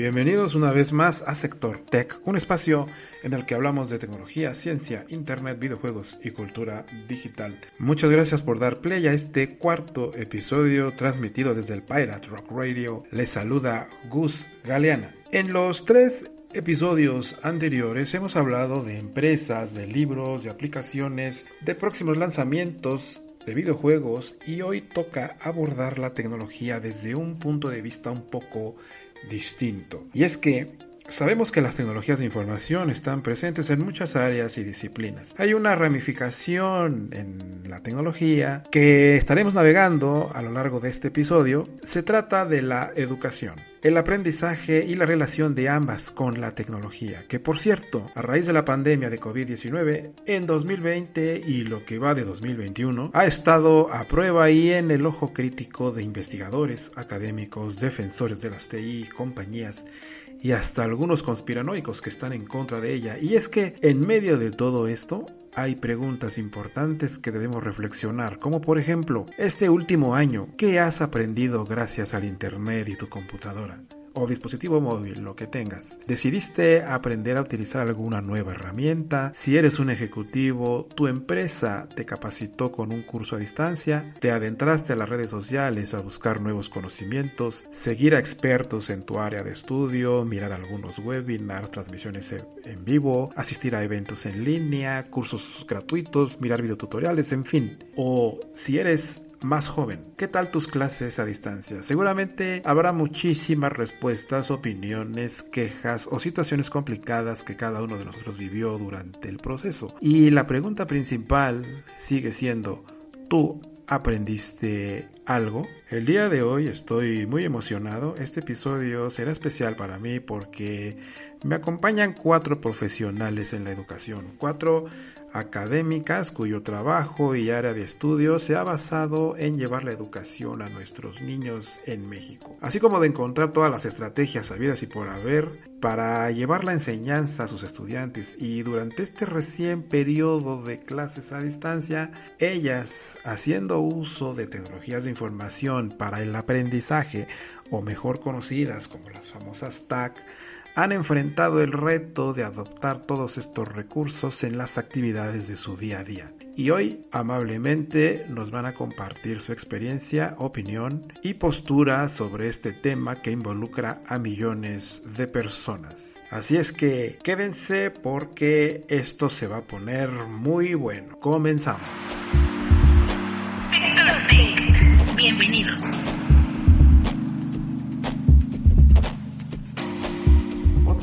Bienvenidos una vez más a Sector Tech, un espacio en el que hablamos de tecnología, ciencia, internet, videojuegos y cultura digital. Muchas gracias por dar play a este cuarto episodio transmitido desde el Pirate Rock Radio. Les saluda Gus Galeana. En los tres episodios anteriores hemos hablado de empresas, de libros, de aplicaciones, de próximos lanzamientos de videojuegos y hoy toca abordar la tecnología desde un punto de vista un poco distinto. Y es que Sabemos que las tecnologías de información están presentes en muchas áreas y disciplinas. Hay una ramificación en la tecnología que estaremos navegando a lo largo de este episodio. Se trata de la educación, el aprendizaje y la relación de ambas con la tecnología, que por cierto, a raíz de la pandemia de COVID-19, en 2020 y lo que va de 2021, ha estado a prueba y en el ojo crítico de investigadores, académicos, defensores de las TI, compañías, y hasta algunos conspiranoicos que están en contra de ella. Y es que en medio de todo esto hay preguntas importantes que debemos reflexionar, como por ejemplo, este último año, ¿qué has aprendido gracias al Internet y tu computadora? O dispositivo móvil, lo que tengas. Decidiste aprender a utilizar alguna nueva herramienta. Si eres un ejecutivo, tu empresa te capacitó con un curso a distancia, te adentraste a las redes sociales a buscar nuevos conocimientos, seguir a expertos en tu área de estudio, mirar algunos webinars, transmisiones en vivo, asistir a eventos en línea, cursos gratuitos, mirar videotutoriales, en fin. O si eres más joven. ¿Qué tal tus clases a distancia? Seguramente habrá muchísimas respuestas, opiniones, quejas o situaciones complicadas que cada uno de nosotros vivió durante el proceso. Y la pregunta principal sigue siendo, ¿tú aprendiste algo? El día de hoy estoy muy emocionado. Este episodio será especial para mí porque me acompañan cuatro profesionales en la educación. Cuatro académicas cuyo trabajo y área de estudio se ha basado en llevar la educación a nuestros niños en México, así como de encontrar todas las estrategias sabidas y por haber para llevar la enseñanza a sus estudiantes. Y durante este recién periodo de clases a distancia, ellas haciendo uso de tecnologías de información para el aprendizaje o mejor conocidas como las famosas TAC, han enfrentado el reto de adoptar todos estos recursos en las actividades de su día a día. Y hoy amablemente nos van a compartir su experiencia, opinión y postura sobre este tema que involucra a millones de personas. Así es que quédense porque esto se va a poner muy bueno. Comenzamos. Bienvenidos.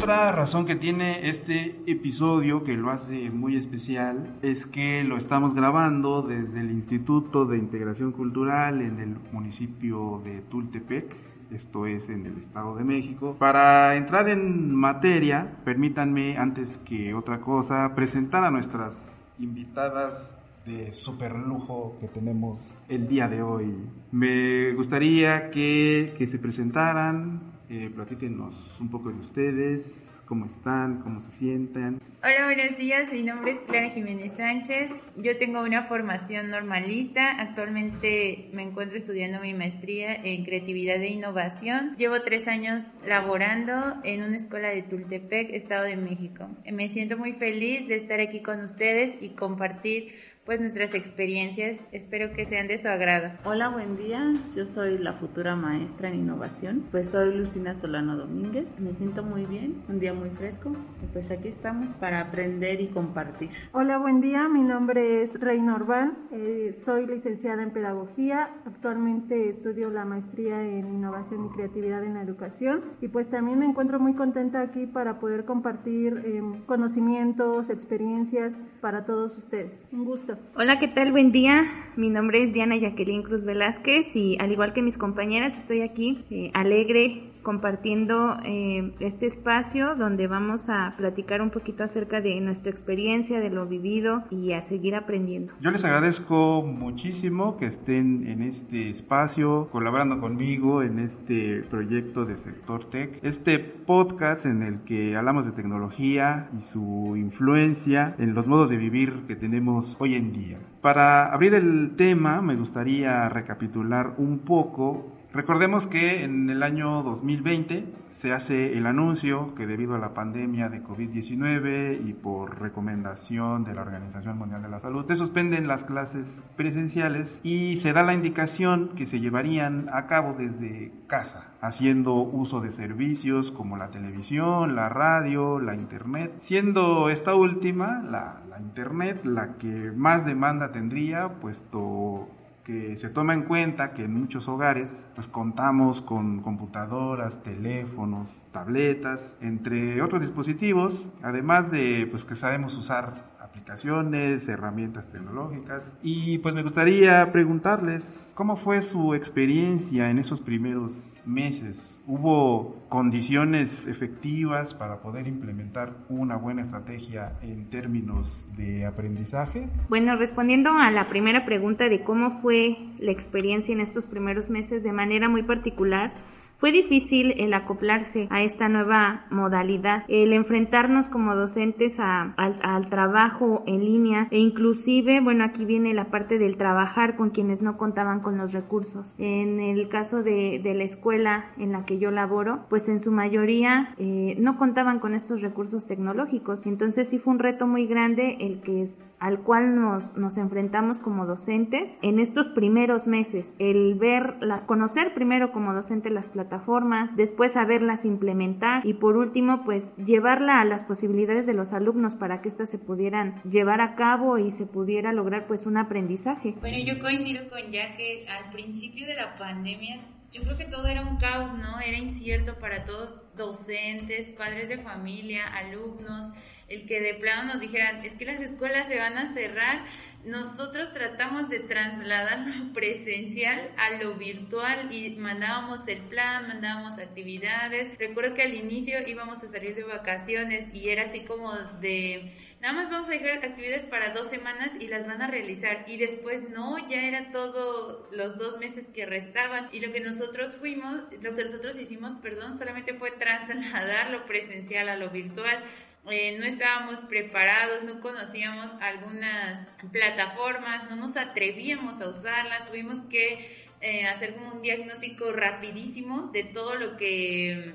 Otra razón que tiene este episodio que lo hace muy especial es que lo estamos grabando desde el Instituto de Integración Cultural en el municipio de Tultepec, esto es en el Estado de México. Para entrar en materia, permítanme antes que otra cosa presentar a nuestras invitadas de super lujo que tenemos el día de hoy. Me gustaría que, que se presentaran, eh, platíquenos un poco de ustedes, cómo están, cómo se sienten. Hola, buenos días. Mi nombre es Clara Jiménez Sánchez. Yo tengo una formación normalista. Actualmente me encuentro estudiando mi maestría en creatividad e innovación. Llevo tres años laborando en una escuela de Tultepec, Estado de México. Me siento muy feliz de estar aquí con ustedes y compartir pues nuestras experiencias. Espero que sean de su agrado. Hola, buen día. Yo soy la futura maestra en innovación. Pues soy Lucina Solano Domínguez. Me siento muy bien, un día muy fresco. Y pues aquí estamos para aprender y compartir. Hola, buen día. Mi nombre es Reina Orbán. Eh, soy licenciada en pedagogía. Actualmente estudio la maestría en innovación y creatividad en la educación. Y pues también me encuentro muy contenta aquí para poder compartir eh, conocimientos, experiencias para todos ustedes. Un gusto. Hola, ¿qué tal? Buen día. Mi nombre es Diana Jacqueline Cruz Velázquez y al igual que mis compañeras estoy aquí eh, alegre, compartiendo eh, este espacio donde vamos a platicar un poquito acerca de nuestra experiencia, de lo vivido y a seguir aprendiendo. Yo les agradezco muchísimo que estén en este espacio, colaborando conmigo en este proyecto de Sector Tech, este podcast en el que hablamos de tecnología y su influencia en los modos de vivir que tenemos hoy en día. Para abrir el tema me gustaría recapitular un poco Recordemos que en el año 2020 se hace el anuncio que debido a la pandemia de COVID-19 y por recomendación de la Organización Mundial de la Salud se suspenden las clases presenciales y se da la indicación que se llevarían a cabo desde casa, haciendo uso de servicios como la televisión, la radio, la internet, siendo esta última, la, la internet, la que más demanda tendría, puesto que se toma en cuenta que en muchos hogares pues contamos con computadoras, teléfonos, tabletas, entre otros dispositivos, además de pues que sabemos usar aplicaciones, herramientas tecnológicas. Y pues me gustaría preguntarles cómo fue su experiencia en esos primeros meses. ¿Hubo condiciones efectivas para poder implementar una buena estrategia en términos de aprendizaje? Bueno, respondiendo a la primera pregunta de cómo fue la experiencia en estos primeros meses de manera muy particular, fue difícil el acoplarse a esta nueva modalidad, el enfrentarnos como docentes al, trabajo en línea e inclusive, bueno, aquí viene la parte del trabajar con quienes no contaban con los recursos. En el caso de, la escuela en la que yo laboro, pues en su mayoría eh, no contaban con estos recursos tecnológicos. Entonces sí fue un reto muy grande el que al cual nos, nos enfrentamos como docentes en estos primeros meses. El ver, las, conocer primero como docente las plataformas plataformas, después saberlas implementar y por último pues llevarla a las posibilidades de los alumnos para que éstas se pudieran llevar a cabo y se pudiera lograr pues un aprendizaje. Bueno, yo coincido con ya que al principio de la pandemia yo creo que todo era un caos, ¿no? Era incierto para todos, docentes, padres de familia, alumnos, el que de plano nos dijeran, es que las escuelas se van a cerrar, nosotros tratamos de trasladar lo presencial a lo virtual y mandábamos el plan, mandábamos actividades. Recuerdo que al inicio íbamos a salir de vacaciones y era así como de, nada más vamos a dejar actividades para dos semanas y las van a realizar. Y después no, ya era todo los dos meses que restaban. Y lo que nosotros fuimos, lo que nosotros hicimos, perdón, solamente fue trasladar lo presencial a lo virtual. Eh, no estábamos preparados, no conocíamos algunas plataformas, no nos atrevíamos a usarlas, tuvimos que eh, hacer como un diagnóstico rapidísimo de todo lo que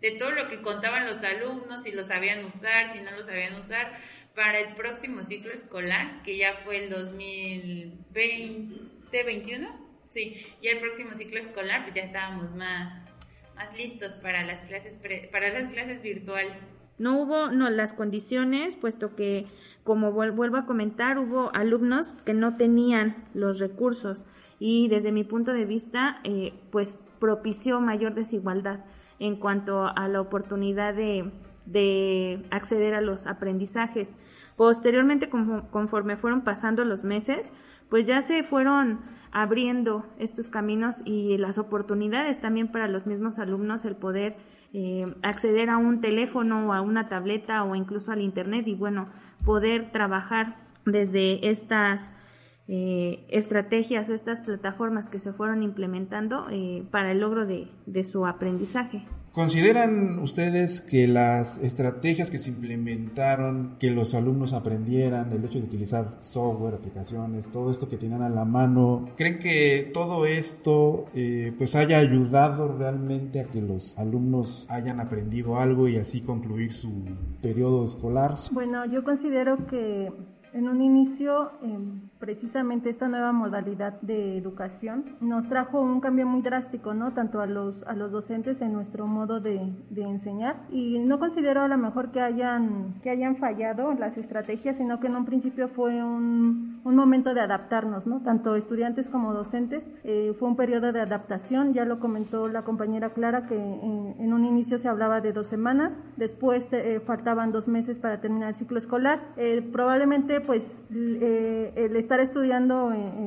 de todo lo que contaban los alumnos, si lo sabían usar, si no lo sabían usar, para el próximo ciclo escolar, que ya fue el 2020-21, sí, y el próximo ciclo escolar, pues ya estábamos más, más listos para las clases, para las clases virtuales. No hubo no, las condiciones, puesto que, como vuelvo a comentar, hubo alumnos que no tenían los recursos y desde mi punto de vista, eh, pues propició mayor desigualdad en cuanto a la oportunidad de, de acceder a los aprendizajes. Posteriormente, conforme fueron pasando los meses, pues ya se fueron abriendo estos caminos y las oportunidades también para los mismos alumnos el poder eh, acceder a un teléfono o a una tableta o incluso al internet y bueno, poder trabajar desde estas eh, estrategias o estas plataformas que se fueron implementando eh, para el logro de su aprendizaje. ¿Consideran ustedes que las estrategias que se implementaron, que los alumnos aprendieran, el hecho de utilizar software, aplicaciones, todo esto que tenían a la mano, creen que todo esto eh, pues haya ayudado realmente a que los alumnos hayan aprendido algo y así concluir su periodo escolar? Bueno, yo considero que en un inicio, em, precisamente esta nueva modalidad de educación nos trajo un cambio muy drástico, ¿no? Tanto a los, a los docentes en nuestro modo de, de enseñar. Y no considero a lo mejor que hayan, que hayan fallado las estrategias, sino que en un principio fue un, un momento de adaptarnos, ¿no? Tanto estudiantes como docentes. Eh, fue un periodo de adaptación, ya lo comentó la compañera Clara, que en, un inicio se hablaba de dos semanas, después eh, faltaban dos meses para terminar el ciclo escolar. Eh, probablemente pues eh, el estar estudiando en,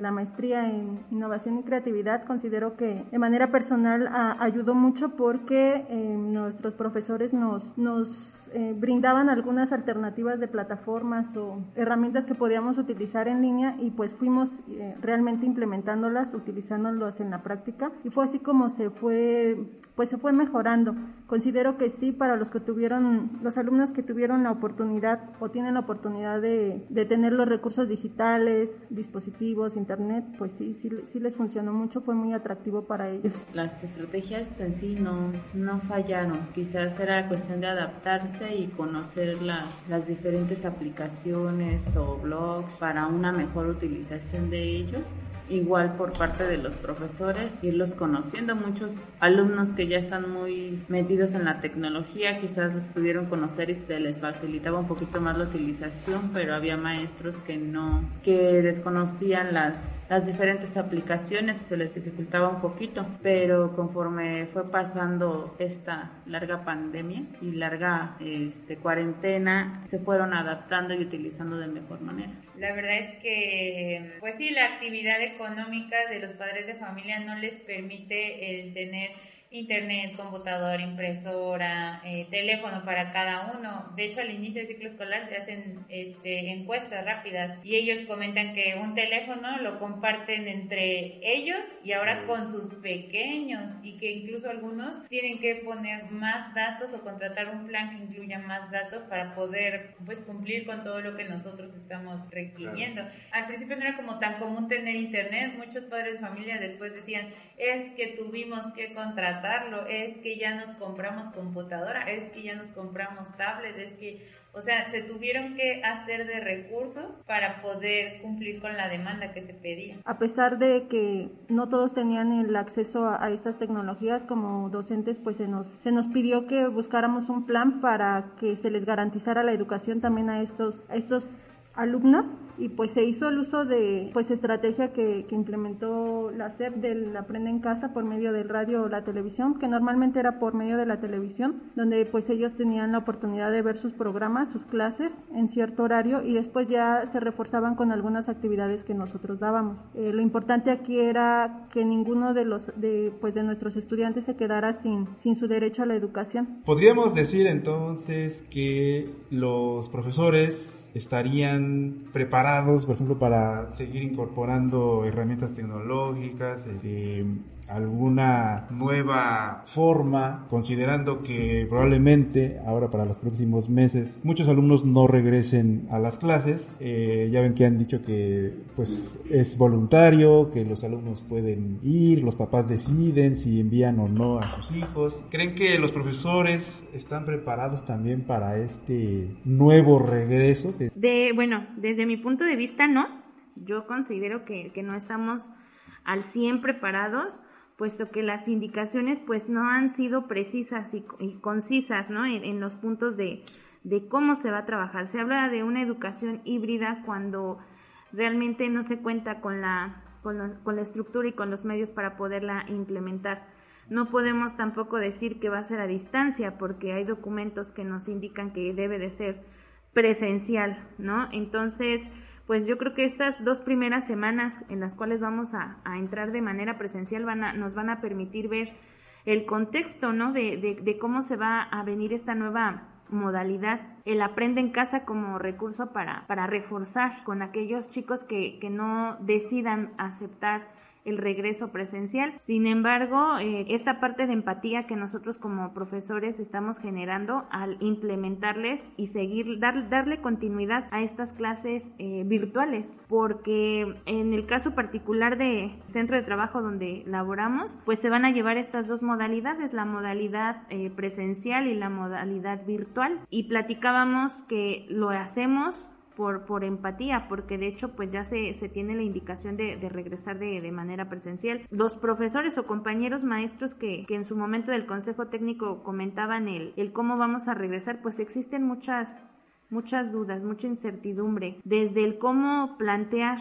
la maestría en innovación y creatividad, considero que de manera personal ayudó mucho porque eh, nuestros profesores nos, nos eh, brindaban algunas alternativas de plataformas o herramientas que podíamos utilizar en línea y pues fuimos eh, realmente implementándolas, utilizándolas en la práctica. Y fue así como se fue pues se fue mejorando. Considero que sí, para los que tuvieron, los alumnos que tuvieron la oportunidad o tienen la oportunidad de, de tener los recursos digitales, dispositivos, internet, pues sí, sí, sí, les funcionó mucho, fue muy atractivo para ellos. Las estrategias en sí no, no fallaron, quizás era cuestión de adaptarse y conocer las, las diferentes aplicaciones o blogs para una mejor utilización de ellos igual por parte de los profesores, irlos conociendo. Muchos alumnos que ya están muy metidos en la tecnología, quizás los pudieron conocer y se les facilitaba un poquito más la utilización, pero había maestros que no, que desconocían las, las diferentes aplicaciones y se les dificultaba un poquito. Pero conforme fue pasando esta larga pandemia y larga este, cuarentena, se fueron adaptando y utilizando de mejor manera. La verdad es que, pues sí, la actividad económica de los padres de familia no les permite el tener internet, computadora, impresora, eh, teléfono para cada uno. De hecho, al inicio del ciclo escolar se hacen este, encuestas rápidas y ellos comentan que un teléfono lo comparten entre ellos y ahora con sus pequeños y que incluso algunos tienen que poner más datos o contratar un plan que incluya más datos para poder pues cumplir con todo lo que nosotros estamos requiriendo. Al principio no era como tan común tener internet, muchos padres de familia después decían, es que tuvimos que contratar es que ya nos compramos computadora, es que ya nos compramos tablet, es que, o sea, se tuvieron que hacer de recursos para poder cumplir con la demanda que se pedía. A pesar de que no todos tenían el acceso a, estas tecnologías, como docentes, pues se nos, se nos pidió que buscáramos un plan para que se les garantizara la educación también a estos, a estos alumnos y pues se hizo el uso de pues estrategia que, que, implementó la SEP del Aprende en Casa por medio del radio o la televisión, que normalmente era por medio de la televisión, donde pues ellos tenían la oportunidad de ver sus programas, sus clases en cierto horario y después ya se reforzaban con algunas actividades que nosotros dábamos. Eh, lo importante aquí era que ninguno de los de pues de nuestros estudiantes se quedara sin, sin su derecho a la educación. Podríamos decir entonces que los profesores estarían preparados, por ejemplo, para seguir incorporando herramientas tecnológicas, este, alguna nueva forma, considerando que probablemente ahora para los próximos meses muchos alumnos no regresen a las clases. Eh, ya ven que han dicho que pues es voluntario, que los alumnos pueden ir, los papás deciden si envían o no a sus hijos. ¿Creen que los profesores están preparados también para este nuevo regreso? De, bueno, desde mi punto de vista no. Yo considero que, que no estamos al 100 preparados puesto que las indicaciones pues no han sido precisas y, concisas ¿no? En, los puntos de, de, cómo se va a trabajar. Se habla de una educación híbrida cuando realmente no se cuenta con la, con, la, estructura y con los medios para poderla implementar. No podemos tampoco decir que va a ser a distancia porque hay documentos que nos indican que debe de ser presencial, ¿no? Entonces, pues yo creo que estas dos primeras semanas en las cuales vamos a, entrar de manera presencial van a, nos van a permitir ver el contexto, ¿no? De, cómo se va a venir esta nueva modalidad, el aprende en casa como recurso para, reforzar con aquellos chicos que no decidan aceptar el regreso presencial. Sin embargo, eh, esta parte de empatía que nosotros como profesores estamos generando al implementarles y seguir, dar, darle continuidad a estas clases eh, virtuales, porque en el caso particular de centro de trabajo donde laboramos, pues se van a llevar estas dos modalidades, la modalidad eh, presencial y la modalidad virtual. Y platicábamos que lo hacemos por, por empatía, porque de hecho pues ya se, se tiene la indicación de, regresar de, de, manera presencial. Los profesores o compañeros maestros que, que en su momento del Consejo Técnico comentaban el, el cómo vamos a regresar, pues existen muchas muchas dudas, mucha incertidumbre, desde el cómo plantear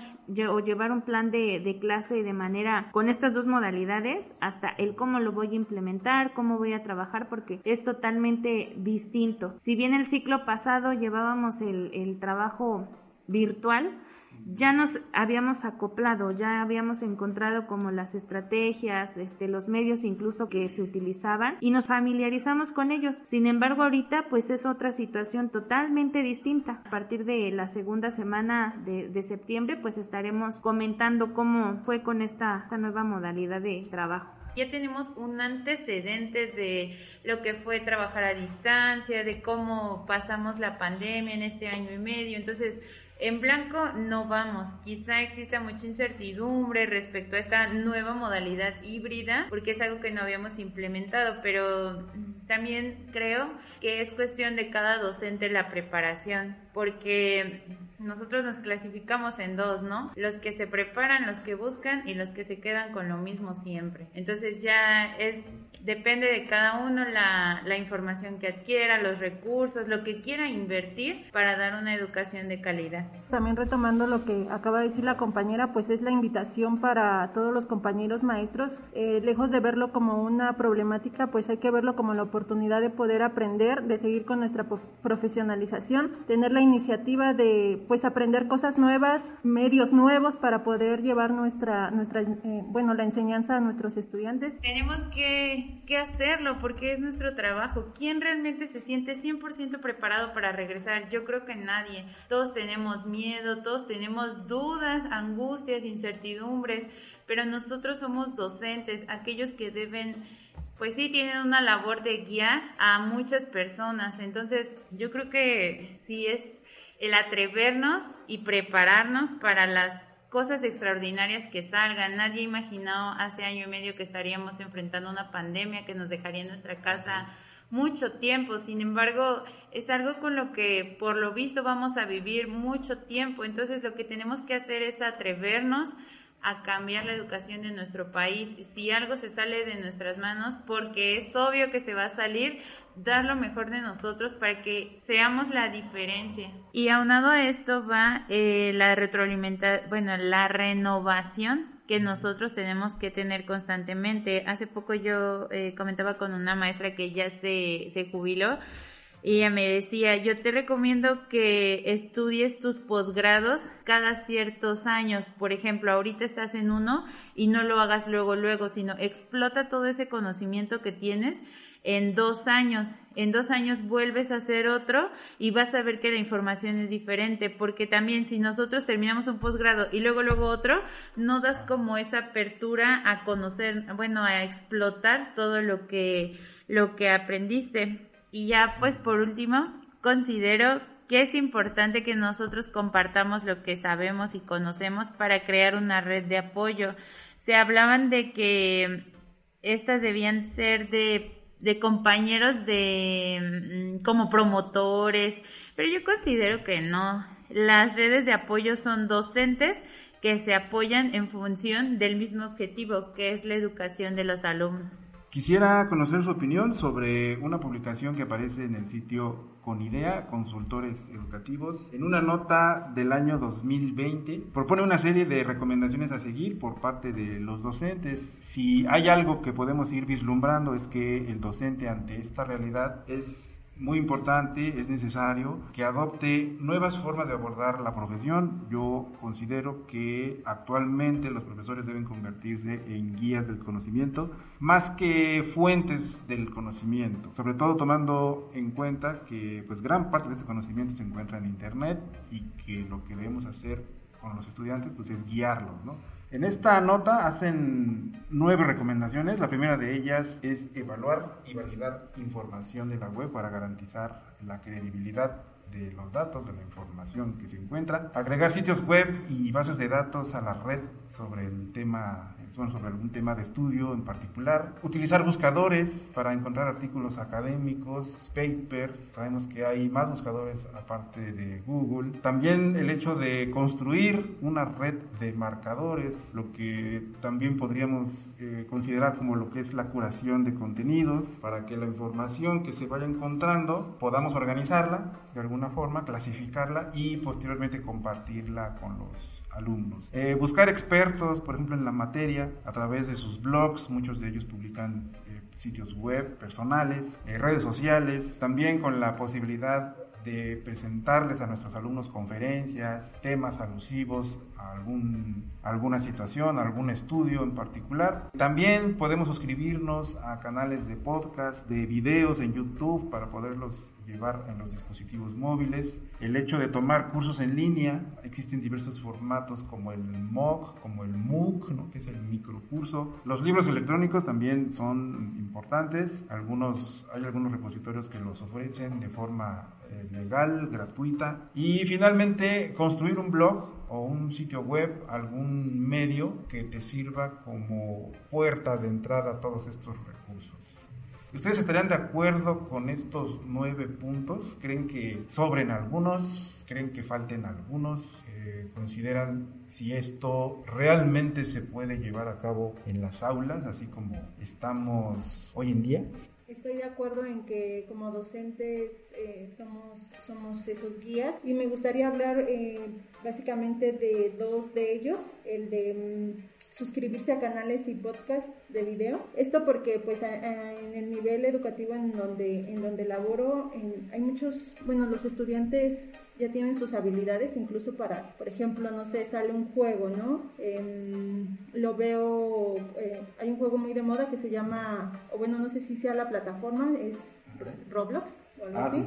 o llevar un plan de, clase de manera con estas dos modalidades hasta el cómo lo voy a implementar, cómo voy a trabajar, porque es totalmente distinto. Si bien el ciclo pasado llevábamos el trabajo virtual, ya nos habíamos acoplado, ya habíamos encontrado como las estrategias, este, los medios incluso que se utilizaban y nos familiarizamos con ellos. Sin embargo, ahorita pues es otra situación totalmente distinta. A partir de la segunda semana de, de septiembre pues estaremos comentando cómo fue con esta, esta nueva modalidad de trabajo ya tenemos un antecedente de lo que fue trabajar a distancia, de cómo pasamos la pandemia en este año y medio. Entonces, en blanco no vamos. Quizá exista mucha incertidumbre respecto a esta nueva modalidad híbrida, porque es algo que no habíamos implementado, pero también creo que es cuestión de cada docente la preparación, porque nosotros nos clasificamos en dos, ¿no? Los que se preparan, los que buscan y los que se quedan con lo mismo siempre. Entonces ya es, depende de cada uno la, la información que adquiera, los recursos, lo que quiera invertir para dar una educación de calidad. También retomando lo que acaba de decir la compañera, pues es la invitación para todos los compañeros maestros, eh, lejos de verlo como una problemática, pues hay que verlo como la oportunidad de poder aprender, de seguir con nuestra profesionalización, tener la iniciativa de pues aprender cosas nuevas, medios nuevos para poder llevar nuestra, nuestra eh, bueno, la enseñanza a nuestros estudiantes. Tenemos que, que hacerlo porque es nuestro trabajo. ¿Quién realmente se siente 100% preparado para regresar? Yo creo que nadie. Todos tenemos miedo, todos tenemos dudas, angustias, incertidumbres, pero nosotros somos docentes, aquellos que deben pues sí tienen una labor de guiar a muchas personas. Entonces, yo creo que sí es el atrevernos y prepararnos para las cosas extraordinarias que salgan. Nadie imaginó hace año y medio que estaríamos enfrentando una pandemia que nos dejaría en nuestra casa mucho tiempo. Sin embargo, es algo con lo que por lo visto vamos a vivir mucho tiempo. Entonces lo que tenemos que hacer es atrevernos a cambiar la educación de nuestro país. Si algo se sale de nuestras manos, porque es obvio que se va a salir, dar lo mejor de nosotros para que seamos la diferencia. Y aunado a esto va eh, la retroalimentación, bueno, la renovación que nosotros tenemos que tener constantemente. Hace poco yo eh, comentaba con una maestra que ya se, se jubiló y ella me decía, yo te recomiendo que estudies tus posgrados cada ciertos años. Por ejemplo, ahorita estás en uno y no lo hagas luego, luego, sino explota todo ese conocimiento que tienes en dos años. En dos años vuelves a hacer otro y vas a ver que la información es diferente, porque también si nosotros terminamos un posgrado y luego luego otro, no das como esa apertura a conocer, bueno, a explotar todo lo que lo que aprendiste. Y ya pues por último, considero que es importante que nosotros compartamos lo que sabemos y conocemos para crear una red de apoyo. Se hablaban de que estas debían ser de de compañeros de mm, como promotores, pero yo considero que no. Las redes de apoyo son docentes que se apoyan en función del mismo objetivo, que es la educación de los alumnos. Quisiera conocer su opinión sobre una publicación que aparece en el sitio Conidea, Consultores Educativos. En una nota del año 2020 propone una serie de recomendaciones a seguir por parte de los docentes. Si hay algo que podemos ir vislumbrando es que el docente ante esta realidad es muy importante, es necesario que adopte nuevas formas de abordar la profesión. Yo considero que actualmente los profesores deben convertirse en guías del conocimiento más que fuentes del conocimiento, sobre todo tomando en cuenta que pues gran parte de este conocimiento se encuentra en internet y que lo que debemos hacer con los estudiantes pues es guiarlos, ¿no? En esta nota hacen nueve recomendaciones. La primera de ellas es evaluar y validar información de la web para garantizar la credibilidad de los datos, de la información que se encuentra, agregar sitios web y bases de datos a la red sobre el tema sobre algún tema de estudio en particular. Utilizar buscadores para encontrar artículos académicos, papers. Sabemos que hay más buscadores aparte de Google. También el hecho de construir una red de marcadores, lo que también podríamos eh, considerar como lo que es la curación de contenidos, para que la información que se vaya encontrando podamos organizarla de alguna forma, clasificarla y posteriormente compartirla con los alumnos. Eh, buscar expertos, por ejemplo, en la materia, a través de sus blogs, muchos de ellos publican eh, sitios web personales, eh, redes sociales, también con la posibilidad de presentarles a nuestros alumnos conferencias, temas alusivos a alguna situación, algún estudio en particular. También podemos suscribirnos a canales de podcast, de videos en YouTube para poderlos llevar en los dispositivos móviles. El hecho de tomar cursos en línea, existen diversos formatos como el MOOC, como el MOOC, ¿no? que es el microcurso. Los libros electrónicos también son importantes. Algunos, hay algunos repositorios que los ofrecen de forma eh, legal, gratuita. Y finalmente, construir un blog o un sitio web, algún medio que te sirva como puerta de entrada a todos estos recursos. ¿Ustedes estarían de acuerdo con estos nueve puntos? ¿Creen que sobren algunos? ¿Creen que falten algunos? Eh, ¿Consideran si esto realmente se puede llevar a cabo en las aulas, así como estamos hoy en día? Estoy de acuerdo en que como docentes eh, somos, esos guías y me gustaría hablar eh, básicamente de dos de ellos, el de mm, suscribirse a canales y podcasts de video. Esto porque pues en el nivel educativo en donde, en donde laboro hay muchos, bueno, los estudiantes ya tienen sus habilidades incluso para, por ejemplo, no sé, sale un juego, ¿no? lo veo, eh, hay un juego muy de moda que se llama, o bueno, no sé si sea la plataforma, es Roblox o algo ah, así.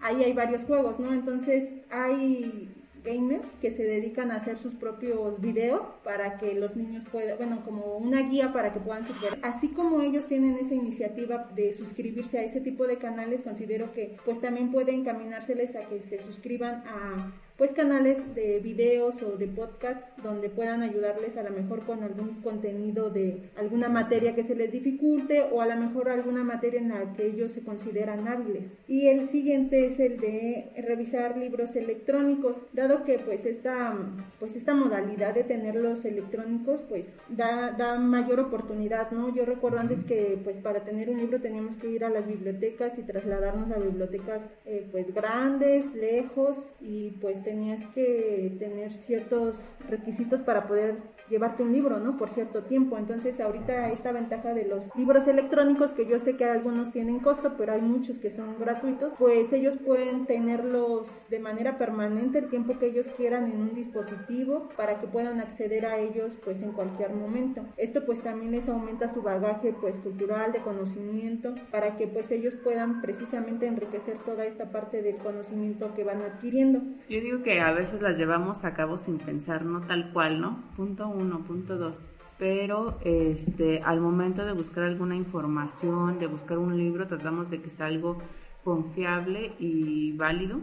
Ahí hay varios juegos, ¿no? Entonces hay gamers que se dedican a hacer sus propios videos para que los niños puedan, bueno, como una guía para que puedan superar. Así como ellos tienen esa iniciativa de suscribirse a ese tipo de canales, considero que pues también puede encaminárseles a que se suscriban a pues canales de videos o de podcasts donde puedan ayudarles a lo mejor con algún contenido de alguna materia que se les dificulte o a lo mejor alguna materia en la que ellos se consideran hábiles. Y el siguiente es el de revisar libros electrónicos, dado que pues esta, pues esta modalidad de tenerlos electrónicos pues da, da mayor oportunidad, ¿no? Yo recuerdo antes que pues para tener un libro teníamos que ir a las bibliotecas y trasladarnos a bibliotecas eh, pues grandes, lejos y pues tenías que tener ciertos requisitos para poder llevarte un libro, ¿no? Por cierto tiempo. Entonces, ahorita esta ventaja de los libros electrónicos, que yo sé que algunos tienen costo, pero hay muchos que son gratuitos, pues ellos pueden tenerlos de manera permanente el tiempo que ellos quieran en un dispositivo para que puedan acceder a ellos pues en cualquier momento. Esto pues también les aumenta su bagaje pues cultural, de conocimiento, para que pues ellos puedan precisamente enriquecer toda esta parte del conocimiento que van adquiriendo. Yo digo que a veces las llevamos a cabo sin pensar, no tal cual, ¿no? Punto uno 1.2 pero este, al momento de buscar alguna información, de buscar un libro, tratamos de que sea algo confiable y válido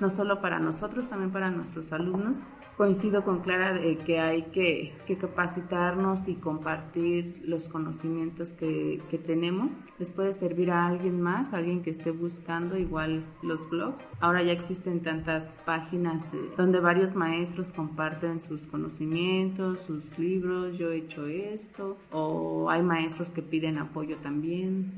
no solo para nosotros, también para nuestros alumnos. Coincido con Clara de que hay que, capacitarnos y compartir los conocimientos que, tenemos. Les puede servir a alguien más, alguien que esté buscando igual los blogs. Ahora ya existen tantas páginas eh, donde varios maestros comparten sus conocimientos, sus libros, yo he hecho esto, o hay maestros que piden apoyo también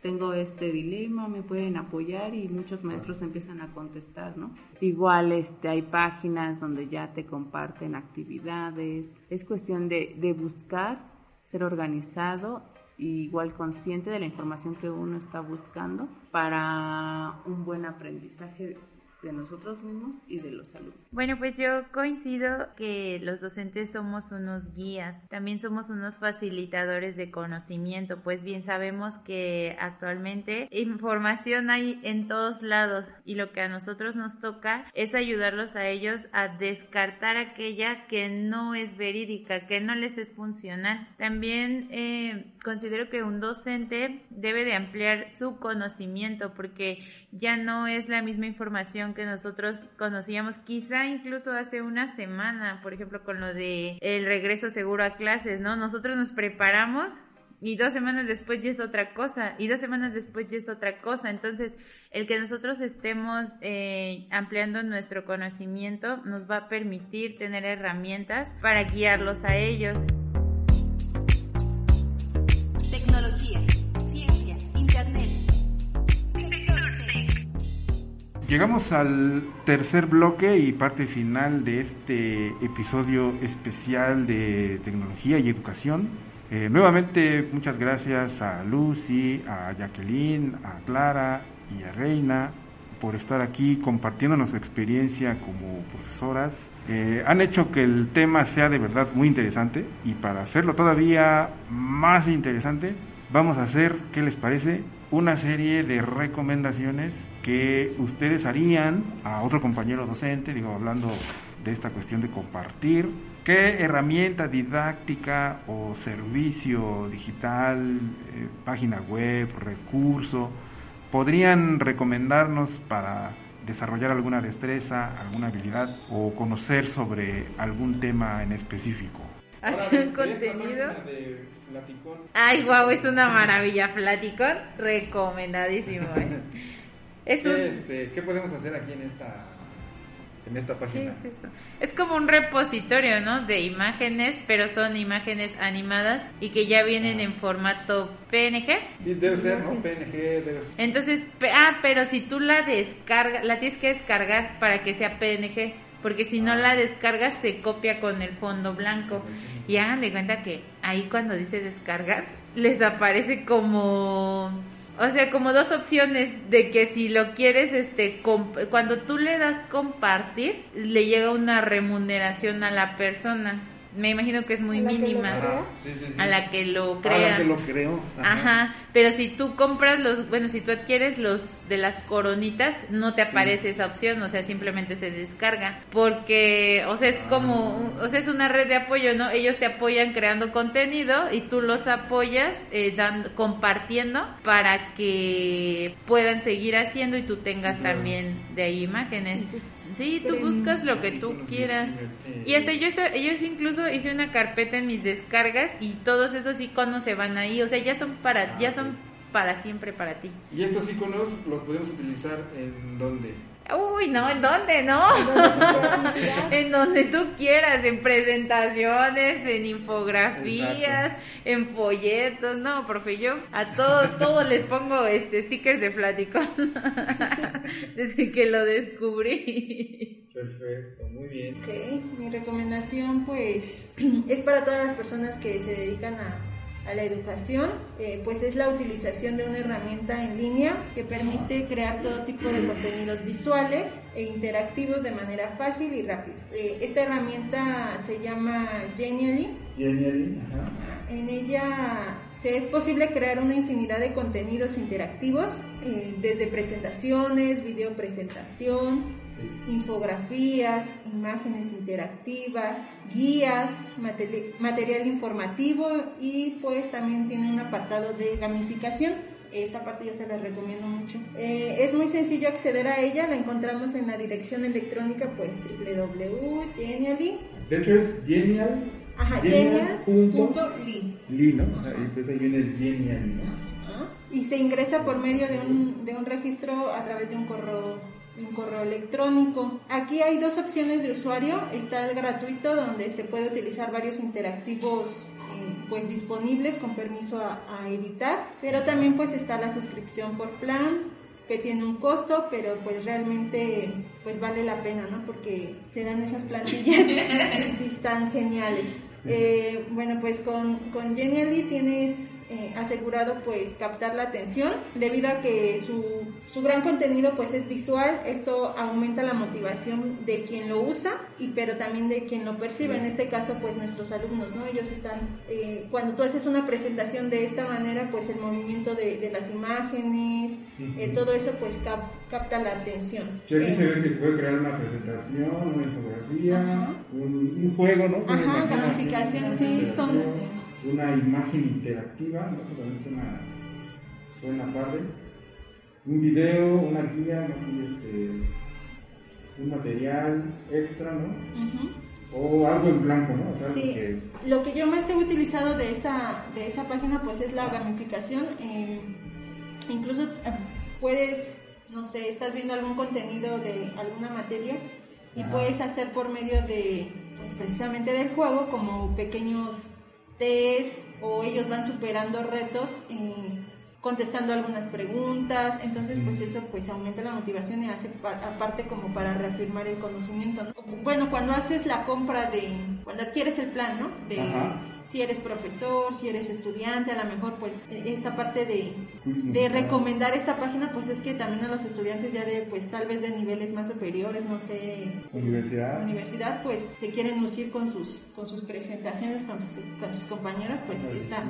tengo este dilema, me pueden apoyar y muchos maestros empiezan a contestar, ¿no? Igual este, hay páginas donde ya te comparten actividades, es cuestión de, de buscar, ser organizado igual consciente de la información que uno está buscando para un buen aprendizaje de nosotros mismos y de los alumnos. Bueno, pues yo coincido que los docentes somos unos guías, también somos unos facilitadores de conocimiento, pues bien sabemos que actualmente información hay en todos lados y lo que a nosotros nos toca es ayudarlos a ellos a descartar aquella que no es verídica, que no les es funcional. También eh, considero que un docente debe de ampliar su conocimiento porque ya no es la misma información que nosotros conocíamos, quizá incluso hace una semana, por ejemplo, con lo de el regreso seguro a clases, ¿no? Nosotros nos preparamos y dos semanas después ya es otra cosa, y dos semanas después ya es otra cosa. Entonces, el que nosotros estemos eh, ampliando nuestro conocimiento nos va a permitir tener herramientas para guiarlos a ellos. Llegamos al tercer bloque y parte final de este episodio especial de tecnología y educación. Eh, nuevamente muchas gracias a Lucy, a Jacqueline, a Clara y a Reina por estar aquí compartiéndonos su experiencia como profesoras. Eh, han hecho que el tema sea de verdad muy interesante y para hacerlo todavía más interesante, vamos a hacer, ¿qué les parece? Una serie de recomendaciones que ustedes harían a otro compañero docente, digo, hablando de esta cuestión de compartir, ¿qué herramienta didáctica o servicio digital, eh, página web, recurso, podrían recomendarnos para desarrollar alguna destreza, alguna habilidad o conocer sobre algún tema en específico? Hacer un contenido. Ay, guau, es una maravilla. Flaticón, recomendadísimo. ¿eh? Es un... este, ¿Qué podemos hacer aquí en esta en esta página. es eso? Es como un repositorio, ¿no? De imágenes, pero son imágenes animadas y que ya vienen en formato PNG. Sí, debe ser, ¿no? PNG debe ser. Entonces, ah, pero si tú la descargas, la tienes que descargar para que sea PNG, porque si no la descargas se copia con el fondo blanco. Y hagan de cuenta que ahí cuando dice descargar, les aparece como o sea, como dos opciones de que si lo quieres, este, cuando tú le das compartir, le llega una remuneración a la persona me imagino que es muy mínima a la que lo crea. A la que lo creo. Ajá. Pero si tú compras los, bueno, si tú adquieres los de las coronitas, no te aparece esa opción, o sea, simplemente se descarga. Porque, o sea, es como, ah. o sea, es una red de apoyo, ¿no? Ellos te apoyan creando contenido y tú los apoyas eh, dando, compartiendo para que puedan seguir haciendo y tú tengas también de ahí imágenes. Sí, tú buscas lo que tú quieras. Y hasta yo, ellos incluso hice una carpeta en mis descargas y todos esos iconos se van ahí. O sea, ya son para, ah, ya son para siempre para ti. ¿Y estos iconos los podemos utilizar en dónde? Uy, no, ¿en dónde? No. en donde tú quieras, en presentaciones, en infografías, en folletos. No, profe, yo a todos, todos les pongo este stickers de Flaticón. Desde que lo descubrí. Perfecto, muy bien. Ok, mi recomendación pues es para todas las personas que se dedican a a la educación, eh, pues es la utilización de una herramienta en línea que permite crear todo tipo de contenidos visuales e interactivos de manera fácil y rápida. Eh, esta herramienta se llama Genially. Genially, En ella se es posible crear una infinidad de contenidos interactivos, eh, desde presentaciones, video presentación, infografías, imágenes interactivas, guías, material informativo y pues también tiene un apartado de gamificación. Esta parte yo se la recomiendo mucho. Eh, es muy sencillo acceder a ella, la encontramos en la dirección electrónica pues www.genially. Genial. Ajá, genial.li. Li, ¿no? y pues ahí viene el genial, ¿no? Y se ingresa por medio de un, de un registro a través de un correo un correo electrónico. Aquí hay dos opciones de usuario. Está el gratuito donde se puede utilizar varios interactivos eh, pues disponibles con permiso a, editar, pero también pues está la suscripción por plan que tiene un costo, pero pues realmente pues vale la pena, ¿no? Porque se dan esas plantillas y sí están geniales. Eh, bueno, pues con, con Genially tienes eh, asegurado pues captar la atención debido a que su, su, gran contenido pues es visual, esto aumenta la motivación de quien lo usa y pero también de quien lo percibe, en este caso pues nuestros alumnos, ¿no? Ellos están, eh, cuando tú haces una presentación de esta manera pues el movimiento de, las imágenes, todo eso pues capta la atención. Ya se ve que se puede crear una presentación, una infografía, un, un, juego, ¿no? Ajá, sí, son... Una imagen interactiva, ¿no? También suena, suena padre. Un video, una guía, este, un material extra, ¿no? O algo en blanco, ¿no? sí, lo que yo más he utilizado de esa, de esa página pues es la gamificación. Eh, incluso eh, puedes, no sé, estás viendo algún contenido de alguna materia y puedes hacer por medio de pues, precisamente del juego como pequeños test o ellos van superando retos y contestando algunas preguntas, entonces pues eso pues aumenta la motivación y hace aparte como para reafirmar el conocimiento. Bueno, cuando haces la compra de, cuando adquieres el plan, ¿no? De si eres profesor, si eres estudiante, a lo mejor pues eh, esta parte de, de recomendar esta página pues es que también a los estudiantes ya de pues tal vez de niveles más superiores, no sé, Universidad. universidad pues se quieren lucir con sus, con sus presentaciones, con sus, con sus compañeros, pues esta,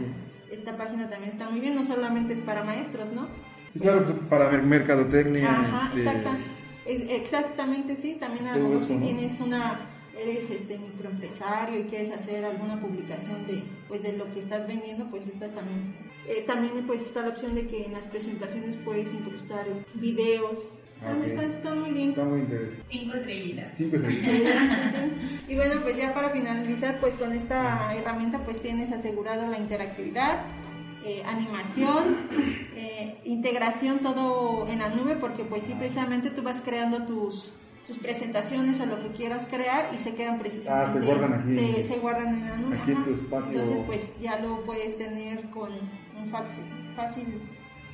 esta página también está muy bien, no solamente es para maestros, ¿no? Sí, claro, pues, para mer- mercadotecnia. Ajá, este, exacta. E- Exactamente, sí. También a lo mejor si tienes una, eres este microempresario y quieres hacer alguna publicación de, pues de lo que estás vendiendo, pues esta también. Eh, también pues está la opción de que en las presentaciones puedes incrustar este, videos. Ah, Están, ok. están- están muy bien. Está muy interesante. Cinco estrellitas. Y bueno, pues ya para finalizar, pues con esta herramienta pues tienes asegurado la interactividad, eh, animación, eh, integración todo en la nube, porque pues sí, precisamente tú vas creando tus tus presentaciones o lo que quieras crear y se quedan precisamente Ah, se guardan aquí. se, se guardan en la nube Aquí tu espacio. entonces pues ya lo puedes tener con un fácil, fácil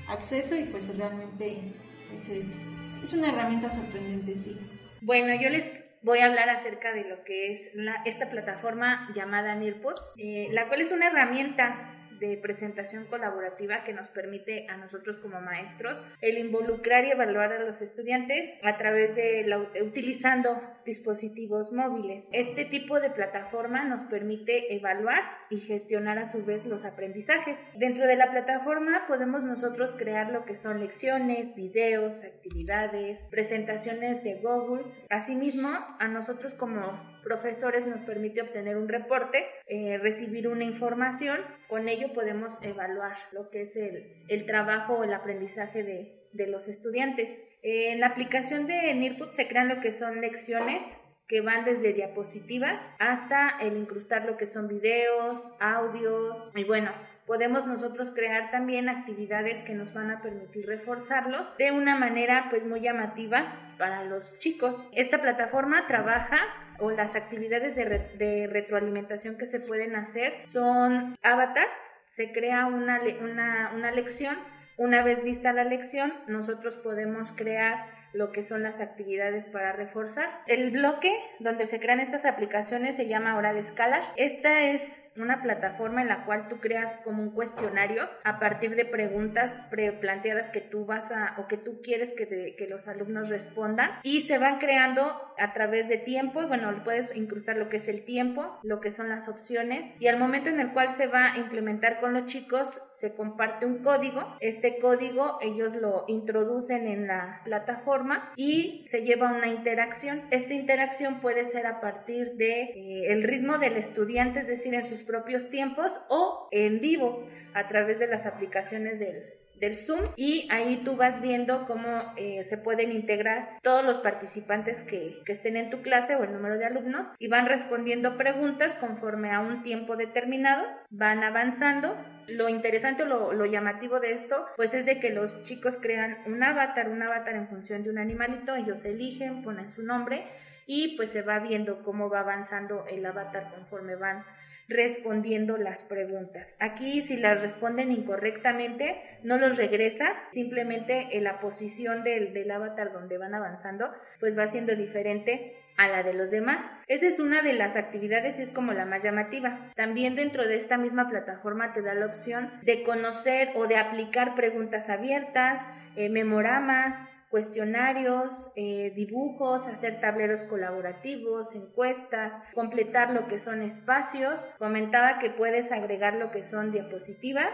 acceso y pues realmente pues es, es una herramienta sorprendente sí Bueno, yo les voy a hablar acerca de lo que es la- esta plataforma llamada Nearpod, eh, la cual es una herramienta de presentación colaborativa que nos permite a nosotros como maestros el involucrar y evaluar a los estudiantes a través de la- utilizando dispositivos móviles. Este tipo de plataforma nos permite evaluar y gestionar a su vez los aprendizajes. Dentro de la plataforma podemos nosotros crear lo que son lecciones, videos, actividades, presentaciones de Google. Asimismo, a nosotros como profesores nos permite obtener un reporte, eh, recibir una información, con ello podemos evaluar lo que es el, el trabajo o el aprendizaje de, de los estudiantes. En la aplicación de Nearput se crean lo que son lecciones que van desde diapositivas hasta el incrustar lo que son videos, audios y bueno, podemos nosotros crear también actividades que nos van a permitir reforzarlos de una manera pues muy llamativa para los chicos. Esta plataforma trabaja o las actividades de, re- de retroalimentación que se pueden hacer son avatars, se crea una, una, una lección, una vez vista la lección nosotros podemos crear lo que son las actividades para reforzar. El bloque donde se crean estas aplicaciones se llama Hora de Scholar. Esta es una plataforma en la cual tú creas como un cuestionario a partir de preguntas preplanteadas que tú vas a o que tú quieres que los alumnos respondan y se van creando a través de tiempo. Bueno, puedes incrustar lo que es el tiempo, lo que son las opciones y al momento en el cual se va a implementar con los chicos se comparte un código. Este código ellos lo introducen en la plataforma y se lleva una interacción. Esta interacción puede ser a partir de eh, el ritmo del estudiante, es decir, en sus propios tiempos o en vivo a través de las aplicaciones del, del Zoom y ahí tú vas viendo cómo eh, se pueden integrar todos los participantes que, que estén en tu clase o el número de alumnos y van respondiendo preguntas conforme a un tiempo determinado, van avanzando. Lo interesante o lo, lo llamativo de esto pues es de que los chicos crean un avatar, un avatar en función de un animalito, ellos eligen, ponen su nombre y pues se va viendo cómo va avanzando el avatar conforme van respondiendo las preguntas. Aquí si las responden incorrectamente no los regresa, simplemente en la posición del, del avatar donde van avanzando pues va siendo diferente a la de los demás. Esa es una de las actividades y es como la más llamativa. También dentro de esta misma plataforma te da la opción de conocer o de aplicar preguntas abiertas, eh, memoramas, cuestionarios, eh, dibujos, hacer tableros colaborativos, encuestas, completar lo que son espacios. Comentaba que puedes agregar lo que son diapositivas,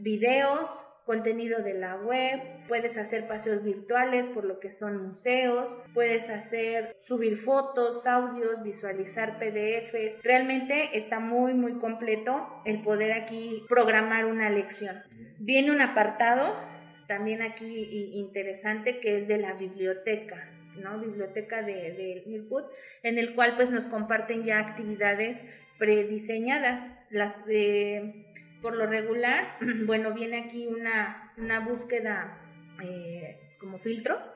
videos, contenido de la web, puedes hacer paseos virtuales por lo que son museos, puedes hacer subir fotos, audios, visualizar PDFs. Realmente está muy muy completo el poder aquí programar una lección. Viene un apartado también aquí interesante que es de la biblioteca. ¿no? biblioteca de, de en el cual pues nos comparten ya actividades prediseñadas, las de por lo regular, bueno, viene aquí una, una búsqueda eh, como filtros,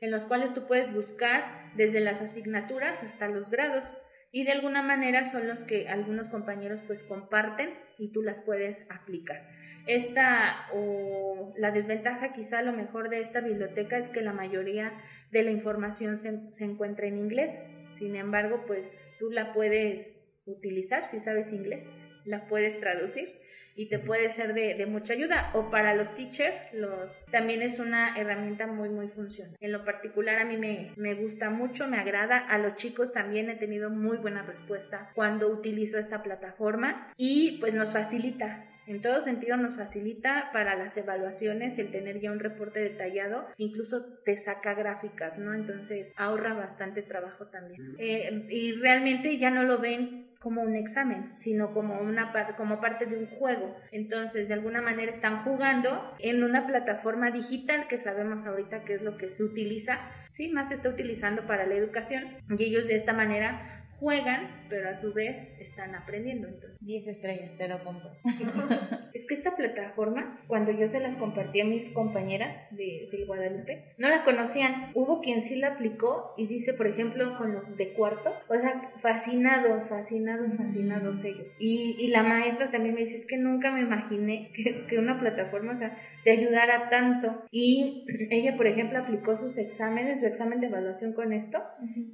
en los cuales tú puedes buscar desde las asignaturas hasta los grados y de alguna manera son los que algunos compañeros pues comparten y tú las puedes aplicar. Esta o la desventaja quizá lo mejor de esta biblioteca es que la mayoría de la información se, se encuentra en inglés. Sin embargo, pues tú la puedes utilizar si sabes inglés la puedes traducir y te puede ser de, mucha ayuda. O para los teachers, los, también es una herramienta muy, muy funcional. En lo particular a mí me, me gusta mucho, me agrada. A los chicos también he tenido muy buena respuesta cuando utilizo esta plataforma y pues nos facilita en todo sentido nos facilita para las evaluaciones el tener ya un reporte detallado, incluso te saca gráficas, ¿no? Entonces ahorra bastante trabajo también. Eh, y realmente ya no lo ven como un examen, sino como una como parte de un juego. Entonces, de alguna manera están jugando en una plataforma digital que sabemos ahorita que es lo que se utiliza, sí, más se está utilizando para la educación y ellos de esta manera juegan, pero a su vez están aprendiendo. Entonces. 10 estrellas, te lo compro. es que esta plataforma, cuando yo se las compartí a mis compañeras de, Guadalupe, no la conocían. Hubo quien sí la aplicó y dice, por ejemplo, con los de cuarto, o sea, fascinados, fascinados, fascinados ellos. Y, y la maestra también me dice, es que nunca me imaginé que, que una plataforma, o sea, te ayudara tanto. Y ella, por ejemplo, aplicó sus exámenes, su examen de evaluación con esto,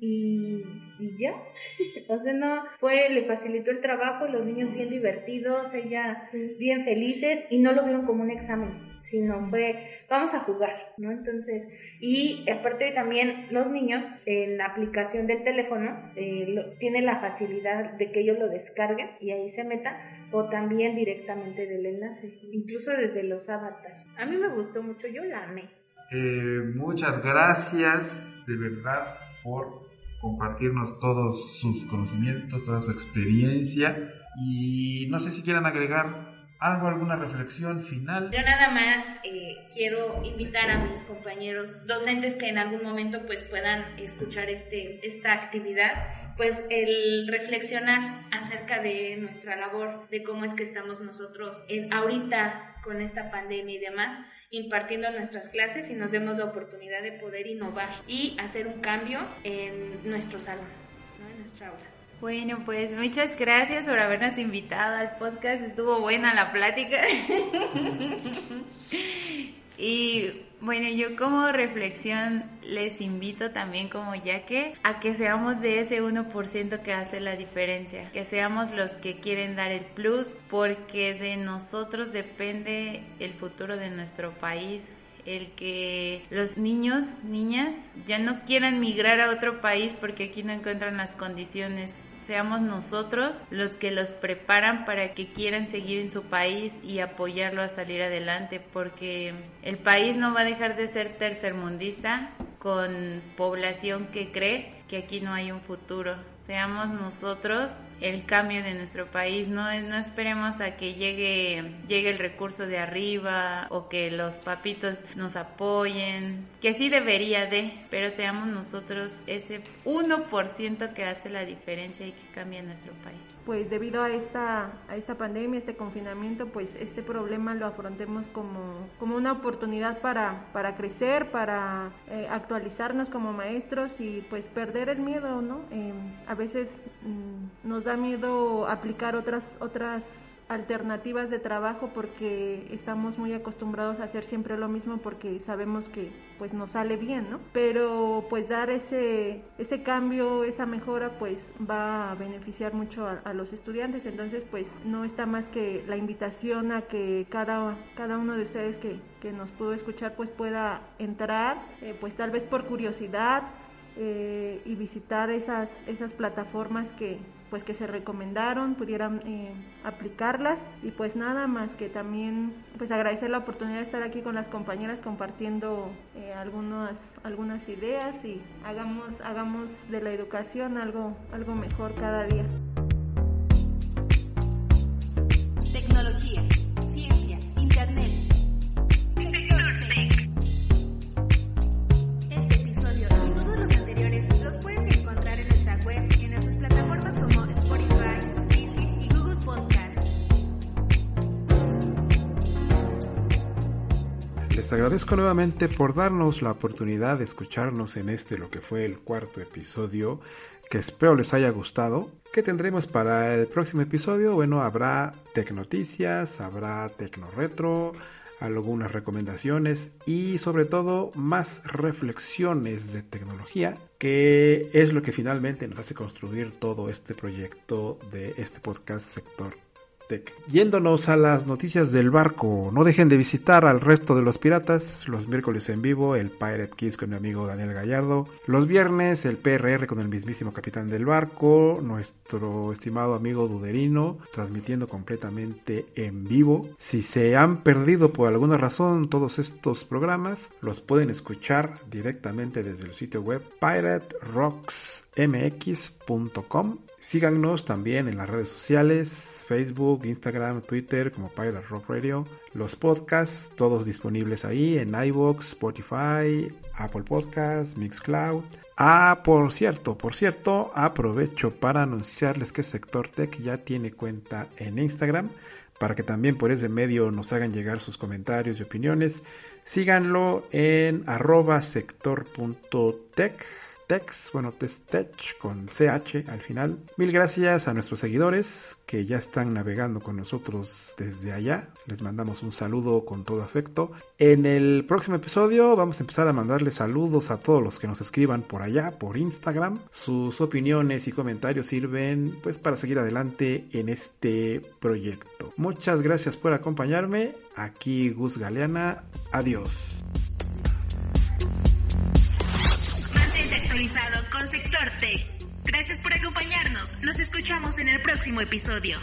y, y ya. Entonces no, fue, le facilitó el trabajo, los niños bien divertidos, ella bien felices y no lo vieron como un examen, sino fue, vamos a jugar, ¿no? Entonces, y aparte también los niños en la aplicación del teléfono eh, tienen la facilidad de que ellos lo descarguen y ahí se metan, o también directamente del enlace, incluso desde los avatares. A mí me gustó mucho, yo la amé. Eh, muchas gracias de verdad por compartirnos todos sus conocimientos, toda su experiencia. Y no sé si quieran agregar algo, alguna reflexión final. Yo nada más eh, quiero invitar a mis compañeros docentes que en algún momento pues puedan escuchar este, esta actividad, pues el reflexionar acerca de nuestra labor, de cómo es que estamos nosotros en, ahorita con esta pandemia y demás, impartiendo nuestras clases y nos demos la oportunidad de poder innovar y hacer un cambio en nuestro salón, en nuestra aula. Bueno, pues muchas gracias por habernos invitado al podcast. Estuvo buena la plática. y bueno, yo como reflexión les invito también como ya que a que seamos de ese 1% que hace la diferencia, que seamos los que quieren dar el plus porque de nosotros depende el futuro de nuestro país, el que los niños, niñas, ya no quieran migrar a otro país porque aquí no encuentran las condiciones seamos nosotros los que los preparan para que quieran seguir en su país y apoyarlo a salir adelante, porque el país no va a dejar de ser tercermundista con población que cree que aquí no hay un futuro seamos nosotros el cambio de nuestro país, no, no esperemos a que llegue, llegue el recurso de arriba o que los papitos nos apoyen, que sí debería de, pero seamos nosotros ese 1% que hace la diferencia y que cambia nuestro país. Pues debido a esta, a esta pandemia, este confinamiento, pues este problema lo afrontemos como, como una oportunidad para, para crecer, para eh, actualizarnos como maestros y pues perder el miedo, ¿no? Eh, a veces mm, nos da miedo aplicar otras otras alternativas de trabajo porque estamos muy acostumbrados a hacer siempre lo mismo porque sabemos que pues nos sale bien, ¿no? Pero pues dar ese ese cambio, esa mejora pues va a beneficiar mucho a, los estudiantes, entonces pues no está más que la invitación a que cada cada uno de ustedes que, que nos pudo escuchar pues pueda entrar, eh, pues tal vez por curiosidad, eh, y visitar esas, esas plataformas que, pues que se recomendaron, pudieran eh, aplicarlas y pues nada más que también pues agradecer la oportunidad de estar aquí con las compañeras compartiendo eh, algunas, algunas ideas y hagamos, hagamos de la educación algo, algo mejor cada día. Agradezco nuevamente por darnos la oportunidad de escucharnos en este lo que fue el cuarto episodio, que espero les haya gustado. ¿Qué tendremos para el próximo episodio? Bueno, habrá Tecnoticias, habrá Tecnoretro, algunas recomendaciones y sobre todo más reflexiones de tecnología, que es lo que finalmente nos hace construir todo este proyecto de este podcast sector Yéndonos a las noticias del barco, no dejen de visitar al resto de los piratas, los miércoles en vivo, el Pirate Kiss con mi amigo Daniel Gallardo, los viernes el PRR con el mismísimo capitán del barco, nuestro estimado amigo Duderino, transmitiendo completamente en vivo. Si se han perdido por alguna razón todos estos programas, los pueden escuchar directamente desde el sitio web piraterocksmx.com Síganos también en las redes sociales, Facebook, Instagram, Twitter como Pirate Rock Radio. Los podcasts, todos disponibles ahí en iVoox, Spotify, Apple Podcasts, Mixcloud. Ah, por cierto, por cierto, aprovecho para anunciarles que Sector Tech ya tiene cuenta en Instagram para que también por ese medio nos hagan llegar sus comentarios y opiniones. Síganlo en arroba sector.tech bueno, Tech con CH al final. Mil gracias a nuestros seguidores que ya están navegando con nosotros desde allá. Les mandamos un saludo con todo afecto. En el próximo episodio vamos a empezar a mandarles saludos a todos los que nos escriban por allá, por Instagram. Sus opiniones y comentarios sirven pues para seguir adelante en este proyecto. Muchas gracias por acompañarme. Aquí Gus Galeana. Adiós. con Sector Tech. Gracias por acompañarnos. Nos escuchamos en el próximo episodio.